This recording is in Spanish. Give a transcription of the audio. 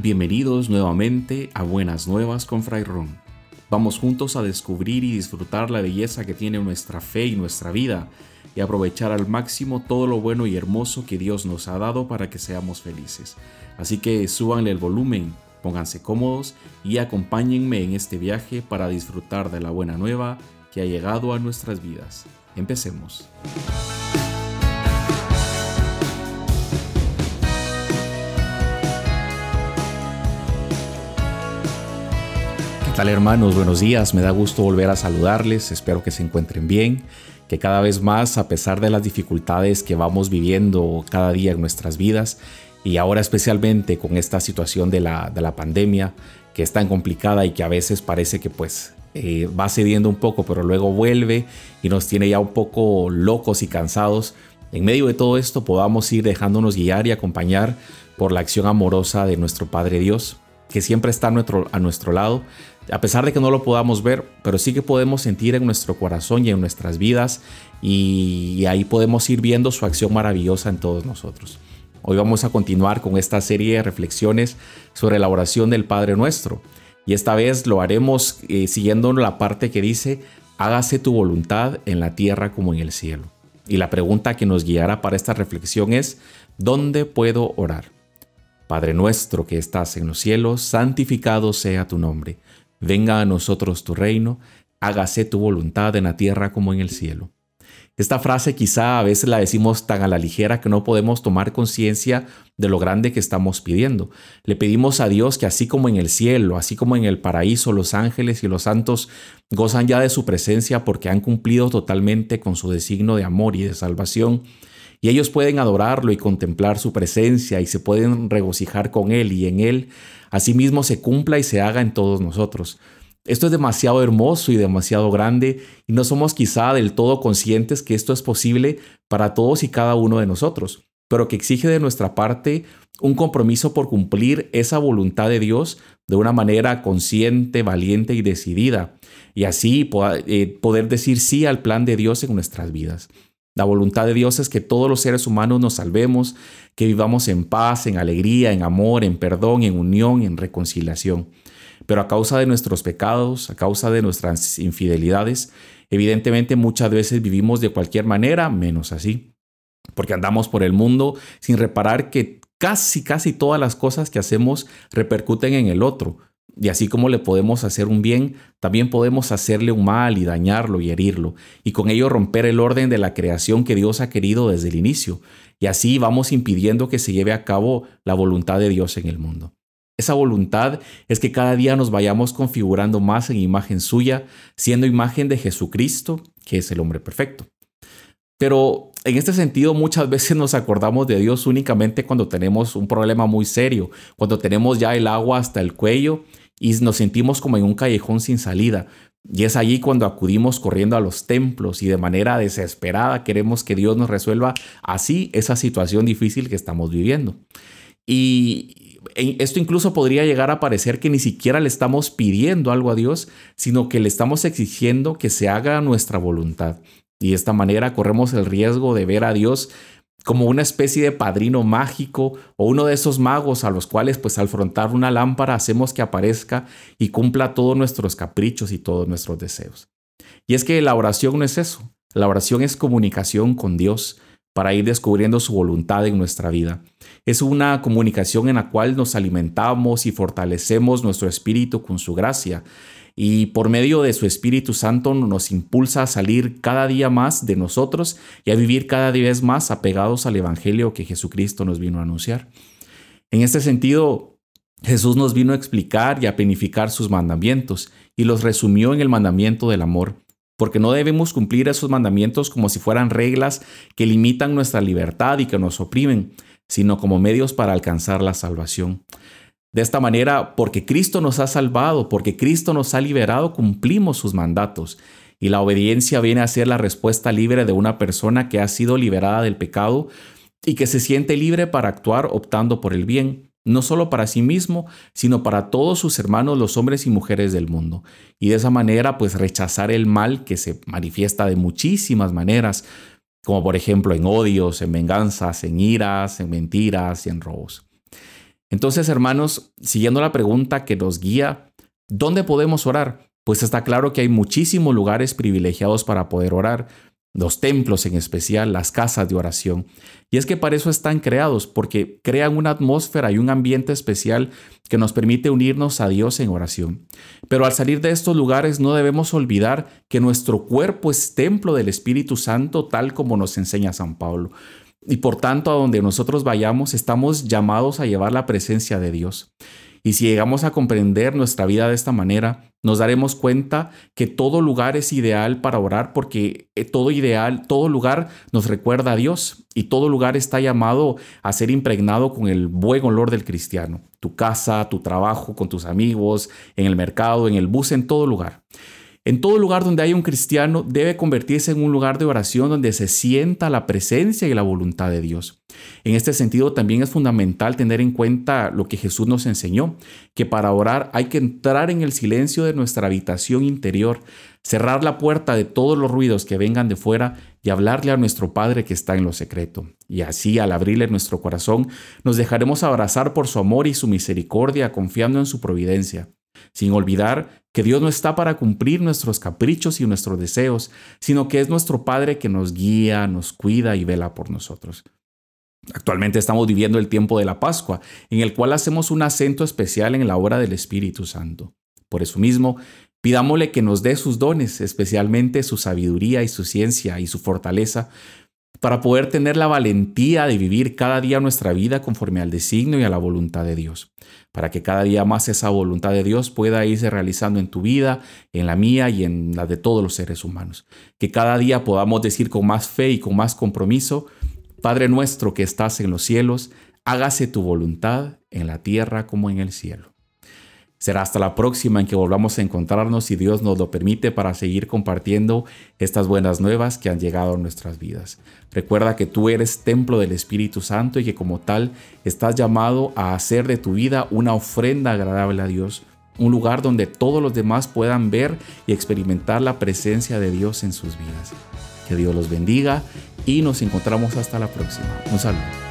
Bienvenidos nuevamente a Buenas Nuevas con Fray Ron. Vamos juntos a descubrir y disfrutar la belleza que tiene nuestra fe y nuestra vida y aprovechar al máximo todo lo bueno y hermoso que Dios nos ha dado para que seamos felices. Así que súbanle el volumen, pónganse cómodos y acompáñenme en este viaje para disfrutar de la buena nueva que ha llegado a nuestras vidas. Empecemos. Tal hermanos? Buenos días, me da gusto volver a saludarles, espero que se encuentren bien, que cada vez más, a pesar de las dificultades que vamos viviendo cada día en nuestras vidas, y ahora especialmente con esta situación de la, de la pandemia, que es tan complicada y que a veces parece que pues eh, va cediendo un poco, pero luego vuelve y nos tiene ya un poco locos y cansados, en medio de todo esto podamos ir dejándonos guiar y acompañar por la acción amorosa de nuestro Padre Dios, que siempre está a nuestro, a nuestro lado, a pesar de que no lo podamos ver, pero sí que podemos sentir en nuestro corazón y en nuestras vidas y, ahí podemos ir viendo su acción maravillosa en todos nosotros. Hoy vamos a continuar con esta serie de reflexiones sobre la oración del Padre Nuestro y esta vez lo haremos eh, siguiendo la parte que dice, hágase tu voluntad en la tierra como en el cielo. Y la pregunta que nos guiará para esta reflexión es, ¿dónde puedo orar? Padre nuestro que estás en los cielos, santificado sea tu nombre venga a nosotros tu reino, hágase tu voluntad en la tierra como en el cielo. Esta frase quizá a veces la decimos tan a la ligera que no podemos tomar conciencia de lo grande que estamos pidiendo. Le pedimos a Dios que así como en el cielo, así como en el paraíso, los ángeles y los santos gozan ya de su presencia porque han cumplido totalmente con su designo de amor y de salvación, y ellos pueden adorarlo y contemplar su presencia y se pueden regocijar con Él y en Él, asimismo se cumpla y se haga en todos nosotros. Esto es demasiado hermoso y demasiado grande y no somos quizá del todo conscientes que esto es posible para todos y cada uno de nosotros, pero que exige de nuestra parte un compromiso por cumplir esa voluntad de Dios de una manera consciente, valiente y decidida, y así eh, poder decir sí al plan de Dios en nuestras vidas. La voluntad de Dios es que todos los seres humanos nos salvemos, que vivamos en paz, en alegría, en amor, en perdón, en unión, en reconciliación. Pero a causa de nuestros pecados, a causa de nuestras infidelidades, evidentemente muchas veces vivimos de cualquier manera, menos así. Porque andamos por el mundo sin reparar que casi, casi todas las cosas que hacemos repercuten en el otro. Y así como le podemos hacer un bien, también podemos hacerle un mal y dañarlo y herirlo, y con ello romper el orden de la creación que Dios ha querido desde el inicio. Y así vamos impidiendo que se lleve a cabo la voluntad de Dios en el mundo. Esa voluntad es que cada día nos vayamos configurando más en imagen suya, siendo imagen de Jesucristo, que es el hombre perfecto. Pero en este sentido muchas veces nos acordamos de Dios únicamente cuando tenemos un problema muy serio, cuando tenemos ya el agua hasta el cuello y nos sentimos como en un callejón sin salida. Y es allí cuando acudimos corriendo a los templos y de manera desesperada queremos que Dios nos resuelva así esa situación difícil que estamos viviendo. Y esto incluso podría llegar a parecer que ni siquiera le estamos pidiendo algo a Dios, sino que le estamos exigiendo que se haga nuestra voluntad. Y de esta manera corremos el riesgo de ver a Dios como una especie de padrino mágico o uno de esos magos a los cuales pues al frontar una lámpara hacemos que aparezca y cumpla todos nuestros caprichos y todos nuestros deseos. Y es que la oración no es eso, la oración es comunicación con Dios para ir descubriendo su voluntad en nuestra vida. Es una comunicación en la cual nos alimentamos y fortalecemos nuestro espíritu con su gracia y por medio de su Espíritu Santo nos impulsa a salir cada día más de nosotros y a vivir cada día más apegados al Evangelio que Jesucristo nos vino a anunciar. En este sentido, Jesús nos vino a explicar y a planificar sus mandamientos y los resumió en el mandamiento del amor, porque no debemos cumplir esos mandamientos como si fueran reglas que limitan nuestra libertad y que nos oprimen, sino como medios para alcanzar la salvación. De esta manera, porque Cristo nos ha salvado, porque Cristo nos ha liberado, cumplimos sus mandatos. Y la obediencia viene a ser la respuesta libre de una persona que ha sido liberada del pecado y que se siente libre para actuar optando por el bien, no solo para sí mismo, sino para todos sus hermanos, los hombres y mujeres del mundo. Y de esa manera, pues rechazar el mal que se manifiesta de muchísimas maneras, como por ejemplo en odios, en venganzas, en iras, en mentiras y en robos. Entonces, hermanos, siguiendo la pregunta que nos guía, ¿dónde podemos orar? Pues está claro que hay muchísimos lugares privilegiados para poder orar, los templos en especial, las casas de oración. Y es que para eso están creados, porque crean una atmósfera y un ambiente especial que nos permite unirnos a Dios en oración. Pero al salir de estos lugares no debemos olvidar que nuestro cuerpo es templo del Espíritu Santo, tal como nos enseña San Pablo. Y por tanto, a donde nosotros vayamos, estamos llamados a llevar la presencia de Dios. Y si llegamos a comprender nuestra vida de esta manera, nos daremos cuenta que todo lugar es ideal para orar porque eh, todo ideal, todo lugar nos recuerda a Dios y todo lugar está llamado a ser impregnado con el buen olor del cristiano. Tu casa, tu trabajo, con tus amigos, en el mercado, en el bus, en todo lugar. En todo lugar donde hay un cristiano debe convertirse en un lugar de oración donde se sienta la presencia y la voluntad de Dios. En este sentido también es fundamental tener en cuenta lo que Jesús nos enseñó, que para orar hay que entrar en el silencio de nuestra habitación interior, cerrar la puerta de todos los ruidos que vengan de fuera y hablarle a nuestro Padre que está en lo secreto. Y así, al abrirle nuestro corazón, nos dejaremos abrazar por su amor y su misericordia, confiando en su providencia sin olvidar que Dios no está para cumplir nuestros caprichos y nuestros deseos, sino que es nuestro Padre que nos guía, nos cuida y vela por nosotros. Actualmente estamos viviendo el tiempo de la Pascua, en el cual hacemos un acento especial en la obra del Espíritu Santo. Por eso mismo, pidámosle que nos dé sus dones, especialmente su sabiduría y su ciencia y su fortaleza, para poder tener la valentía de vivir cada día nuestra vida conforme al designio y a la voluntad de Dios, para que cada día más esa voluntad de Dios pueda irse realizando en tu vida, en la mía y en la de todos los seres humanos. Que cada día podamos decir con más fe y con más compromiso, Padre nuestro que estás en los cielos, hágase tu voluntad en la tierra como en el cielo. Será hasta la próxima en que volvamos a encontrarnos si Dios nos lo permite para seguir compartiendo estas buenas nuevas que han llegado a nuestras vidas. Recuerda que tú eres templo del Espíritu Santo y que como tal estás llamado a hacer de tu vida una ofrenda agradable a Dios, un lugar donde todos los demás puedan ver y experimentar la presencia de Dios en sus vidas. Que Dios los bendiga y nos encontramos hasta la próxima. Un saludo.